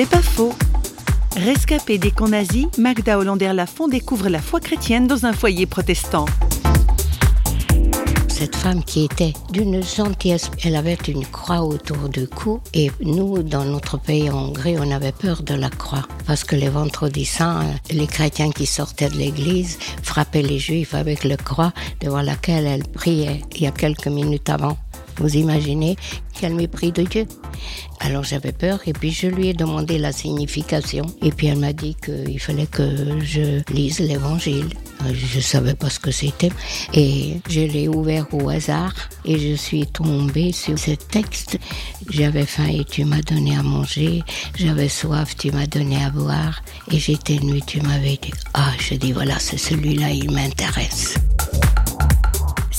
C'est pas faux. Rescapée des camps nazis, Magda Hollander-Lafont découvre la foi chrétienne dans un foyer protestant. Cette femme qui était d'une gentillesse, elle avait une croix autour du cou et nous, dans notre pays en Hongrie, on avait peur de la croix parce que les vendredis saints, les chrétiens qui sortaient de l'église frappaient les juifs avec la croix devant laquelle elle priait il y a quelques minutes avant. Vous imaginez quel mépris de Dieu. Alors j'avais peur et puis je lui ai demandé la signification. Et puis elle m'a dit qu'il fallait que je lise l'évangile. Je ne savais pas ce que c'était. Et je l'ai ouvert au hasard et je suis tombée sur ce texte. J'avais faim et tu m'as donné à manger. J'avais soif, tu m'as donné à boire. Et j'étais nue, tu m'avais dit. Ah, je dis voilà, c'est celui-là, il m'intéresse.